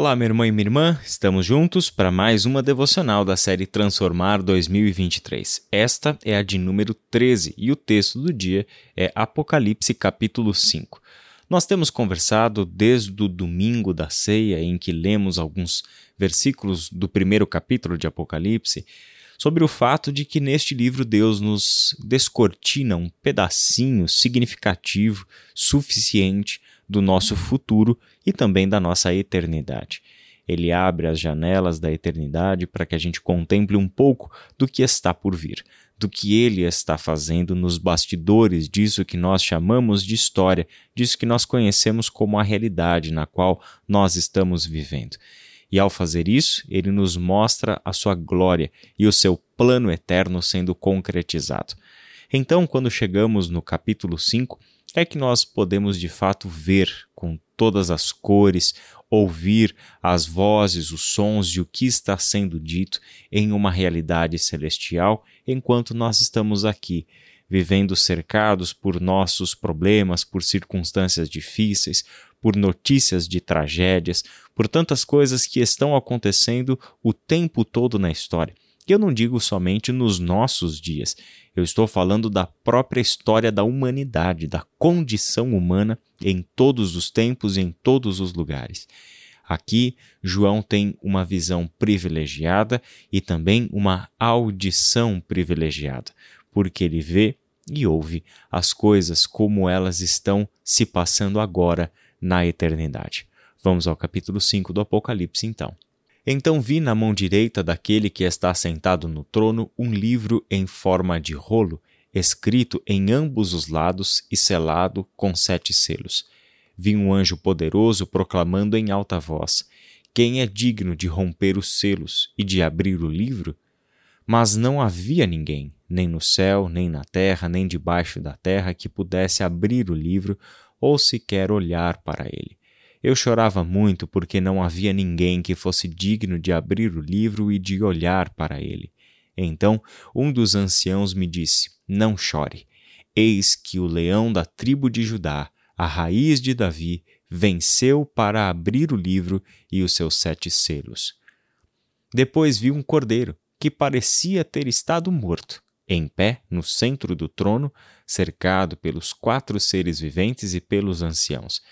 Olá, minha irmã e minha irmã, estamos juntos para mais uma devocional da série Transformar 2023. Esta é a de número 13 e o texto do dia é Apocalipse, capítulo 5. Nós temos conversado desde o domingo da ceia, em que lemos alguns versículos do primeiro capítulo de Apocalipse, sobre o fato de que neste livro Deus nos descortina um pedacinho significativo, suficiente do nosso futuro e também da nossa eternidade. Ele abre as janelas da eternidade para que a gente contemple um pouco do que está por vir, do que ele está fazendo nos bastidores disso que nós chamamos de história, disso que nós conhecemos como a realidade na qual nós estamos vivendo. E ao fazer isso, ele nos mostra a sua glória e o seu plano eterno sendo concretizado. Então, quando chegamos no capítulo 5, é que nós podemos de fato ver com todas as cores, ouvir as vozes, os sons de o que está sendo dito em uma realidade celestial, enquanto nós estamos aqui, vivendo cercados por nossos problemas, por circunstâncias difíceis, por notícias de tragédias, por tantas coisas que estão acontecendo o tempo todo na história. E eu não digo somente nos nossos dias, eu estou falando da própria história da humanidade, da condição humana em todos os tempos e em todos os lugares. Aqui, João tem uma visão privilegiada e também uma audição privilegiada, porque ele vê e ouve as coisas como elas estão se passando agora na eternidade. Vamos ao capítulo 5 do Apocalipse, então. Então vi na mão direita daquele que está sentado no trono um livro em forma de rolo, escrito em ambos os lados e selado com sete selos. Vi um anjo poderoso proclamando em alta voz: Quem é digno de romper os selos e de abrir o livro? Mas não havia ninguém, nem no céu, nem na terra, nem debaixo da terra, que pudesse abrir o livro ou sequer olhar para ele. Eu chorava muito porque não havia ninguém que fosse digno de abrir o livro e de olhar para ele. Então um dos anciãos me disse: Não chore. Eis que o leão da tribo de Judá, a raiz de Davi, venceu para abrir o livro e os seus sete selos. Depois vi um cordeiro, que parecia ter estado morto, em pé no centro do trono, cercado pelos quatro seres viventes e pelos anciãos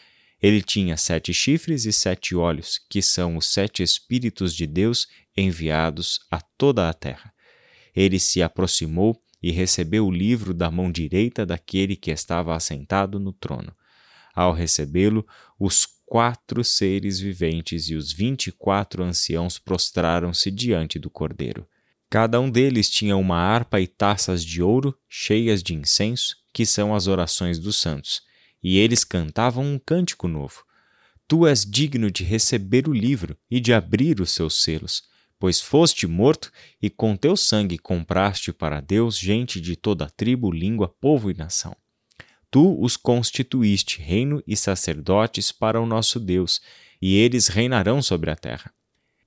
ele tinha sete chifres e sete olhos, que são os sete Espíritos de Deus enviados a toda a terra. Ele se aproximou e recebeu o livro da mão direita daquele que estava assentado no trono. Ao recebê-lo, os quatro seres viventes e os vinte e quatro anciãos prostraram-se diante do cordeiro. Cada um deles tinha uma harpa e taças de ouro cheias de incenso, que são as orações dos santos e eles cantavam um cântico novo. Tu és digno de receber o livro e de abrir os seus selos, pois foste morto e com teu sangue compraste para Deus gente de toda a tribo, língua, povo e nação. Tu os constituíste reino e sacerdotes para o nosso Deus, e eles reinarão sobre a terra.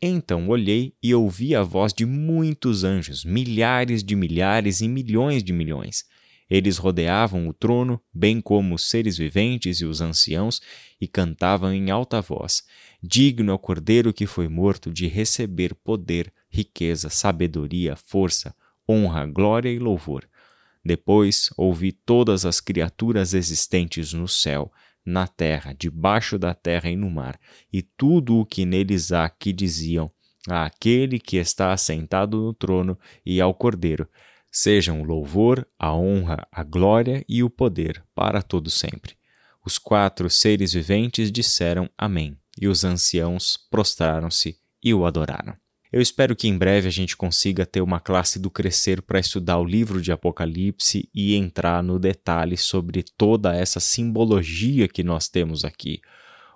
Então olhei e ouvi a voz de muitos anjos, milhares de milhares e milhões de milhões eles rodeavam o trono, bem como os seres viventes e os anciãos, e cantavam em alta voz: Digno é o cordeiro que foi morto de receber poder, riqueza, sabedoria, força, honra, glória e louvor. Depois ouvi todas as criaturas existentes no céu, na terra, debaixo da terra e no mar, e tudo o que neles há que diziam: àquele que está assentado no trono e ao cordeiro Sejam o louvor, a honra, a glória e o poder para todo sempre. Os quatro seres viventes disseram Amém, e os anciãos prostraram-se e o adoraram. Eu espero que em breve a gente consiga ter uma classe do Crescer para estudar o livro de Apocalipse e entrar no detalhe sobre toda essa simbologia que nós temos aqui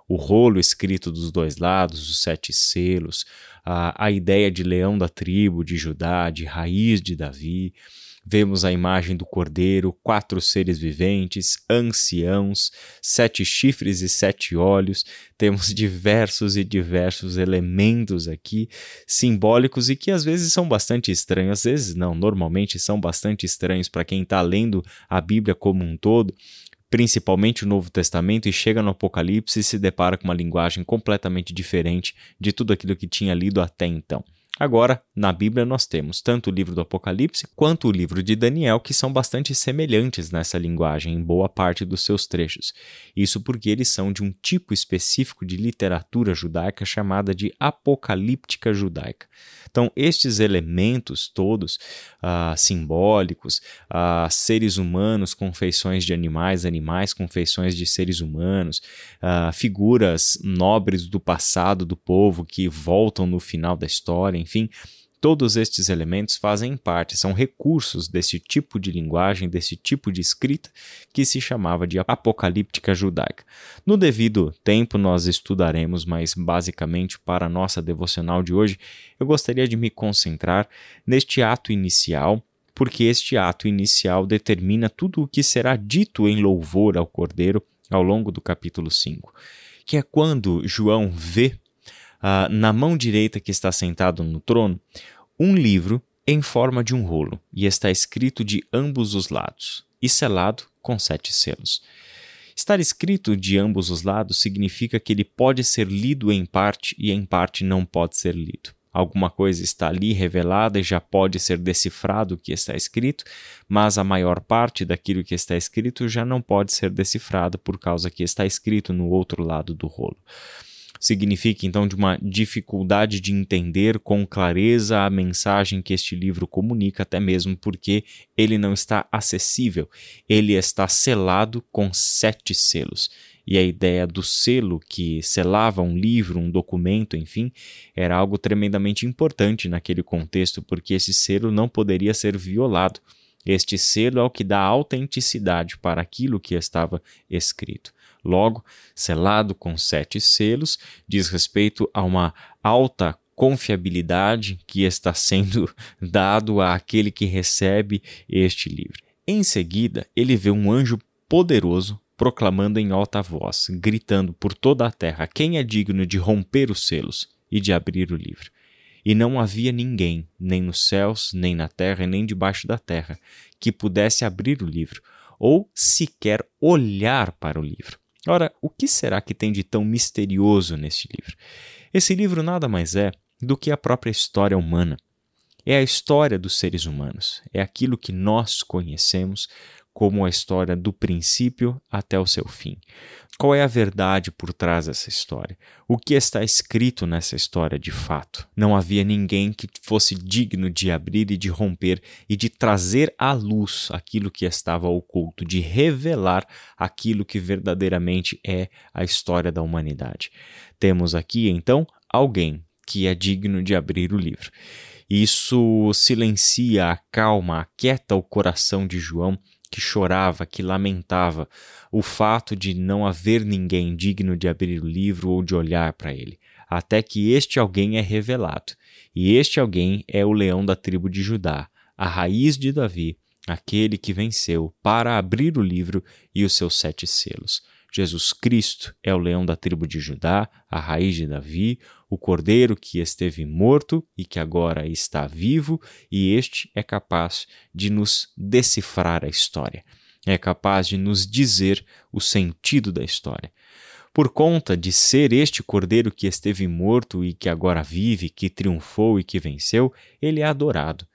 o rolo escrito dos dois lados, os sete selos, a, a ideia de leão da tribo de Judá, de raiz de Davi. Vemos a imagem do cordeiro, quatro seres viventes, anciãos, sete chifres e sete olhos. Temos diversos e diversos elementos aqui simbólicos e que às vezes são bastante estranhos, às vezes não, normalmente são bastante estranhos para quem está lendo a Bíblia como um todo principalmente o Novo Testamento, e chega no Apocalipse e se depara com uma linguagem completamente diferente de tudo aquilo que tinha lido até então. Agora, na Bíblia, nós temos tanto o livro do Apocalipse quanto o livro de Daniel, que são bastante semelhantes nessa linguagem em boa parte dos seus trechos. Isso porque eles são de um tipo específico de literatura judaica chamada de apocalíptica judaica. Então, estes elementos todos ah, simbólicos, ah, seres humanos com feições de animais, animais com feições de seres humanos, ah, figuras nobres do passado do povo que voltam no final da história, enfim, Todos estes elementos fazem parte, são recursos desse tipo de linguagem, desse tipo de escrita que se chamava de apocalíptica judaica. No devido tempo, nós estudaremos, mas basicamente para a nossa devocional de hoje, eu gostaria de me concentrar neste ato inicial, porque este ato inicial determina tudo o que será dito em louvor ao Cordeiro ao longo do capítulo 5, que é quando João vê ah, na mão direita que está sentado no trono, um livro em forma de um rolo, e está escrito de ambos os lados, e selado com sete selos. Estar escrito de ambos os lados significa que ele pode ser lido em parte e em parte não pode ser lido. Alguma coisa está ali revelada e já pode ser decifrado o que está escrito, mas a maior parte daquilo que está escrito já não pode ser decifrado por causa que está escrito no outro lado do rolo significa então de uma dificuldade de entender com clareza a mensagem que este livro comunica, até mesmo porque ele não está acessível, ele está selado com sete selos. E a ideia do selo que selava um livro, um documento, enfim, era algo tremendamente importante naquele contexto, porque esse selo não poderia ser violado. Este selo é o que dá autenticidade para aquilo que estava escrito. Logo, selado com sete selos, diz respeito a uma alta confiabilidade que está sendo dado àquele que recebe este livro. Em seguida, ele vê um anjo poderoso proclamando em alta voz, gritando por toda a terra: Quem é digno de romper os selos e de abrir o livro? E não havia ninguém, nem nos céus, nem na terra, nem debaixo da terra, que pudesse abrir o livro, ou sequer olhar para o livro. Ora, o que será que tem de tão misterioso neste livro? Esse livro nada mais é do que a própria história humana. É a história dos seres humanos, é aquilo que nós conhecemos como a história do princípio até o seu fim. Qual é a verdade por trás dessa história? O que está escrito nessa história de fato? Não havia ninguém que fosse digno de abrir e de romper e de trazer à luz aquilo que estava oculto, de revelar aquilo que verdadeiramente é a história da humanidade. Temos aqui, então, alguém que é digno de abrir o livro. Isso silencia, acalma, aquieta o coração de João que chorava, que lamentava o fato de não haver ninguém digno de abrir o livro ou de olhar para ele, até que este alguém é revelado. E este alguém é o leão da tribo de Judá, a raiz de Davi, aquele que venceu para abrir o livro e os seus sete selos. Jesus Cristo é o leão da tribo de Judá, a raiz de Davi, o cordeiro que esteve morto e que agora está vivo, e este é capaz de nos decifrar a história. É capaz de nos dizer o sentido da história. Por conta de ser este cordeiro que esteve morto e que agora vive, que triunfou e que venceu, ele é adorado.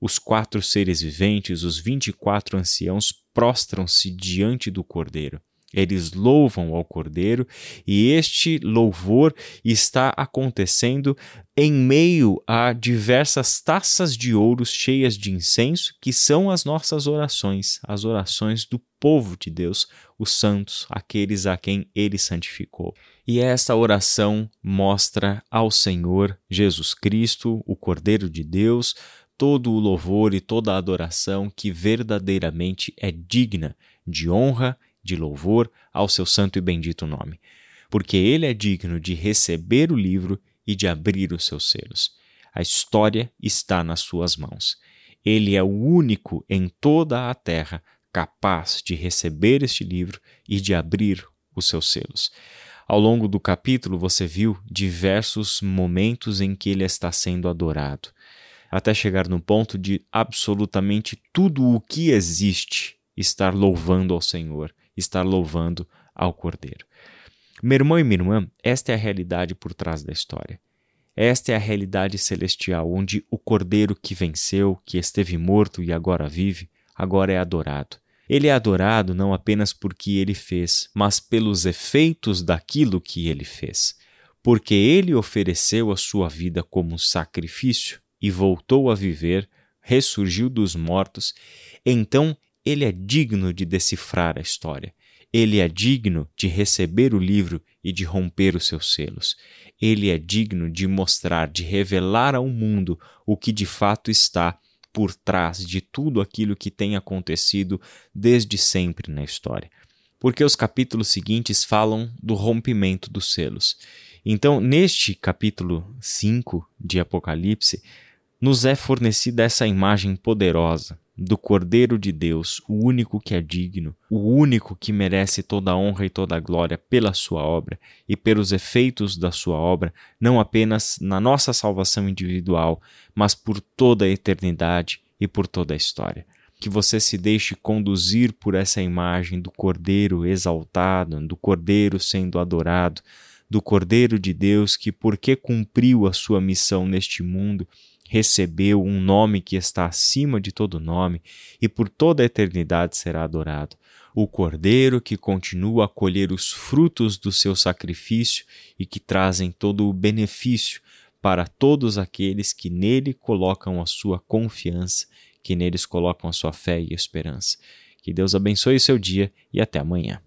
Os quatro seres viventes, os vinte e quatro anciãos, prostram-se diante do cordeiro. Eles louvam ao Cordeiro e este louvor está acontecendo em meio a diversas taças de ouro cheias de incenso, que são as nossas orações, as orações do povo de Deus, os santos, aqueles a quem ele santificou. E essa oração mostra ao Senhor Jesus Cristo, o Cordeiro de Deus, todo o louvor e toda a adoração que verdadeiramente é digna de honra de louvor ao seu santo e bendito nome, porque ele é digno de receber o livro e de abrir os seus selos. A história está nas suas mãos. Ele é o único em toda a terra capaz de receber este livro e de abrir os seus selos. Ao longo do capítulo, você viu diversos momentos em que ele está sendo adorado, até chegar no ponto de absolutamente tudo o que existe estar louvando ao Senhor estar louvando ao Cordeiro. Meu irmão e minha irmã, esta é a realidade por trás da história. Esta é a realidade celestial, onde o Cordeiro que venceu, que esteve morto e agora vive, agora é adorado. Ele é adorado não apenas porque ele fez, mas pelos efeitos daquilo que ele fez. Porque ele ofereceu a sua vida como sacrifício e voltou a viver, ressurgiu dos mortos, então ele é digno de decifrar a história. Ele é digno de receber o livro e de romper os seus selos. Ele é digno de mostrar, de revelar ao mundo o que de fato está por trás de tudo aquilo que tem acontecido desde sempre na história. Porque os capítulos seguintes falam do rompimento dos selos. Então, neste capítulo 5 de Apocalipse, nos é fornecida essa imagem poderosa do Cordeiro de Deus, o único que é digno, o único que merece toda a honra e toda a glória pela sua obra e pelos efeitos da sua obra, não apenas na nossa salvação individual, mas por toda a eternidade e por toda a história. Que você se deixe conduzir por essa imagem do Cordeiro exaltado, do Cordeiro sendo adorado, do Cordeiro de Deus que, porque cumpriu a sua missão neste mundo, recebeu um nome que está acima de todo nome e por toda a eternidade será adorado. O Cordeiro que continua a colher os frutos do seu sacrifício e que trazem todo o benefício para todos aqueles que nele colocam a sua confiança, que neles colocam a sua fé e esperança. Que Deus abençoe o seu dia e até amanhã.